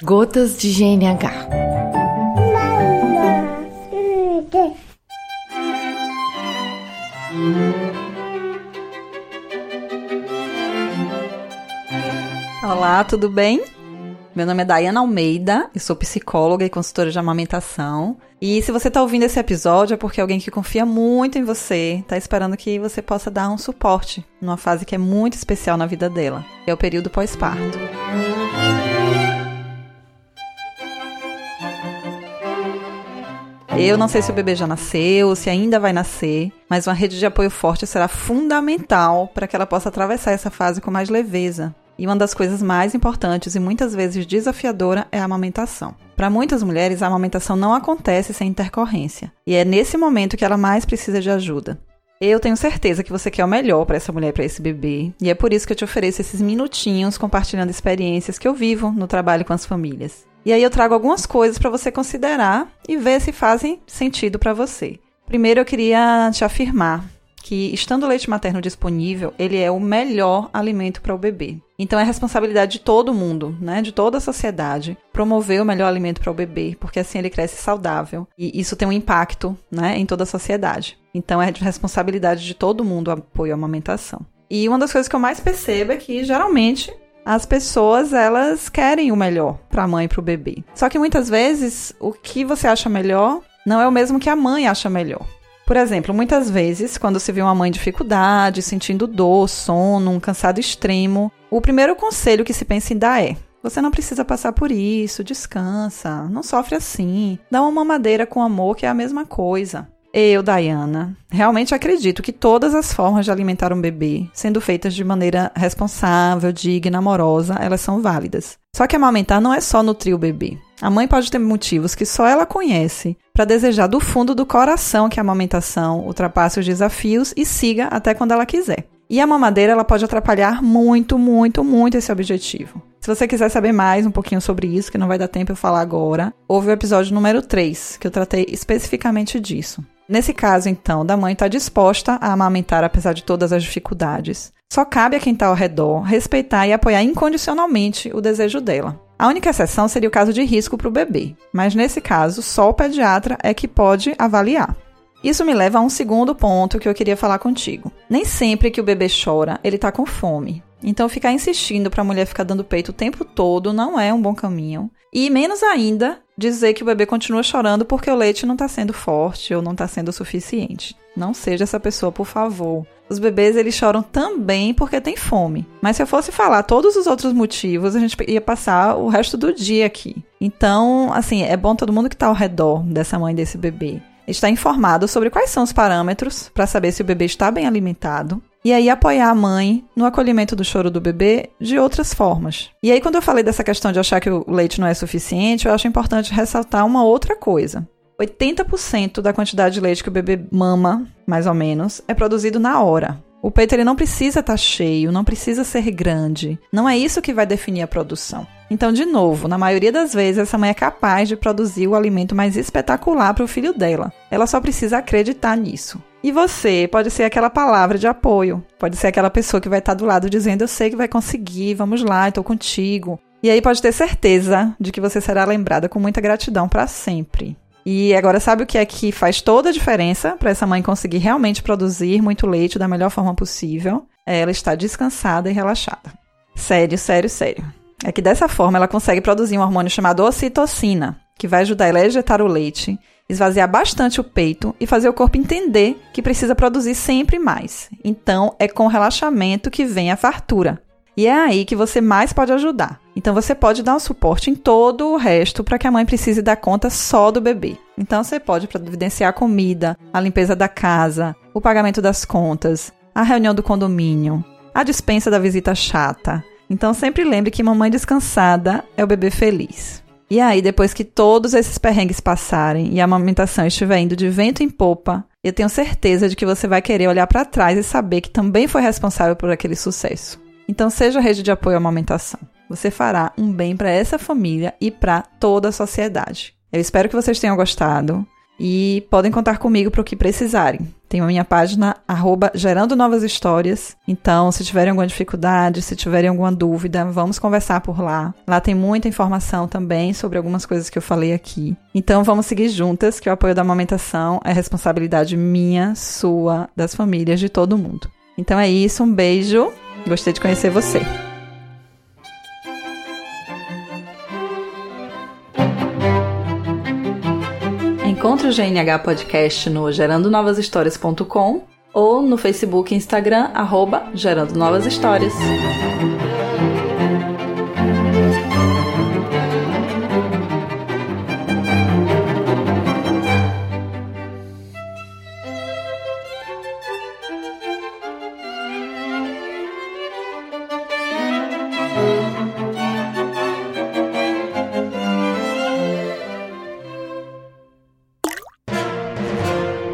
Gotas de GNH. Olá, tudo bem? Meu nome é Dayana Almeida, eu sou psicóloga e consultora de amamentação. E se você está ouvindo esse episódio é porque alguém que confia muito em você está esperando que você possa dar um suporte numa fase que é muito especial na vida dela, que é o período pós-parto. Eu não sei se o bebê já nasceu, se ainda vai nascer, mas uma rede de apoio forte será fundamental para que ela possa atravessar essa fase com mais leveza, e uma das coisas mais importantes e muitas vezes desafiadora é a amamentação. Para muitas mulheres, a amamentação não acontece sem intercorrência, e é nesse momento que ela mais precisa de ajuda. Eu tenho certeza que você quer o melhor para essa mulher, para esse bebê, e é por isso que eu te ofereço esses minutinhos compartilhando experiências que eu vivo no trabalho com as famílias. E aí eu trago algumas coisas para você considerar e ver se fazem sentido para você. Primeiro eu queria te afirmar que, estando o leite materno disponível, ele é o melhor alimento para o bebê. Então é responsabilidade de todo mundo, né, de toda a sociedade, promover o melhor alimento para o bebê, porque assim ele cresce saudável e isso tem um impacto, né, em toda a sociedade. Então é de responsabilidade de todo mundo o apoio à amamentação. E uma das coisas que eu mais percebo é que geralmente as pessoas elas querem o melhor para a mãe e para o bebê. Só que muitas vezes o que você acha melhor não é o mesmo que a mãe acha melhor. Por exemplo, muitas vezes, quando se vê uma mãe em dificuldade, sentindo dor, sono, um cansado extremo, o primeiro conselho que se pensa em dar é: você não precisa passar por isso, descansa, não sofre assim, dá uma mamadeira com amor que é a mesma coisa. Eu, Diana, realmente acredito que todas as formas de alimentar um bebê, sendo feitas de maneira responsável, digna, amorosa, elas são válidas. Só que amamentar não é só nutrir o bebê. A mãe pode ter motivos que só ela conhece para desejar do fundo do coração que a amamentação ultrapasse os desafios e siga até quando ela quiser. E a mamadeira ela pode atrapalhar muito, muito, muito esse objetivo. Se você quiser saber mais um pouquinho sobre isso, que não vai dar tempo eu falar agora, houve o episódio número 3, que eu tratei especificamente disso. Nesse caso, então, da mãe está disposta a amamentar apesar de todas as dificuldades. Só cabe a quem está ao redor respeitar e apoiar incondicionalmente o desejo dela. A única exceção seria o caso de risco para o bebê, mas nesse caso, só o pediatra é que pode avaliar. Isso me leva a um segundo ponto que eu queria falar contigo. Nem sempre que o bebê chora, ele está com fome. Então, ficar insistindo para a mulher ficar dando peito o tempo todo não é um bom caminho. E menos ainda dizer que o bebê continua chorando porque o leite não está sendo forte ou não está sendo suficiente. Não seja essa pessoa, por favor. Os bebês eles choram também porque têm fome. Mas se eu fosse falar todos os outros motivos, a gente ia passar o resto do dia aqui. Então, assim, é bom todo mundo que está ao redor dessa mãe desse bebê estar informado sobre quais são os parâmetros para saber se o bebê está bem alimentado. E aí apoiar a mãe no acolhimento do choro do bebê de outras formas. E aí quando eu falei dessa questão de achar que o leite não é suficiente, eu acho importante ressaltar uma outra coisa. 80% da quantidade de leite que o bebê mama, mais ou menos, é produzido na hora. O peito ele não precisa estar tá cheio, não precisa ser grande. Não é isso que vai definir a produção. Então, de novo, na maioria das vezes, essa mãe é capaz de produzir o alimento mais espetacular para o filho dela. Ela só precisa acreditar nisso. E você pode ser aquela palavra de apoio, pode ser aquela pessoa que vai estar tá do lado dizendo: Eu sei que vai conseguir, vamos lá, estou contigo. E aí pode ter certeza de que você será lembrada com muita gratidão para sempre. E agora, sabe o que é que faz toda a diferença para essa mãe conseguir realmente produzir muito leite da melhor forma possível? É ela estar descansada e relaxada. Sério, sério, sério. É que dessa forma ela consegue produzir um hormônio chamado ocitocina, que vai ajudar ela a ejetar o leite, esvaziar bastante o peito e fazer o corpo entender que precisa produzir sempre mais. Então, é com relaxamento que vem a fartura. E é aí que você mais pode ajudar. Então você pode dar um suporte em todo o resto para que a mãe precise dar conta só do bebê. Então você pode providenciar a comida, a limpeza da casa, o pagamento das contas, a reunião do condomínio, a dispensa da visita chata. Então sempre lembre que mamãe descansada é o bebê feliz. E aí, depois que todos esses perrengues passarem e a amamentação estiver indo de vento em popa, eu tenho certeza de que você vai querer olhar para trás e saber que também foi responsável por aquele sucesso. Então seja rede de apoio à amamentação. Você fará um bem para essa família e para toda a sociedade. Eu espero que vocês tenham gostado e podem contar comigo para o que precisarem. Tem a minha página, arroba Gerando Novas Histórias. Então, se tiverem alguma dificuldade, se tiverem alguma dúvida, vamos conversar por lá. Lá tem muita informação também sobre algumas coisas que eu falei aqui. Então, vamos seguir juntas, que o apoio da amamentação é responsabilidade minha, sua, das famílias, de todo mundo. Então é isso, um beijo. Gostei de conhecer você. Encontre o GNH Podcast no gerandonovashistórias.com ou no Facebook e Instagram, arroba Gerando Novas Histórias.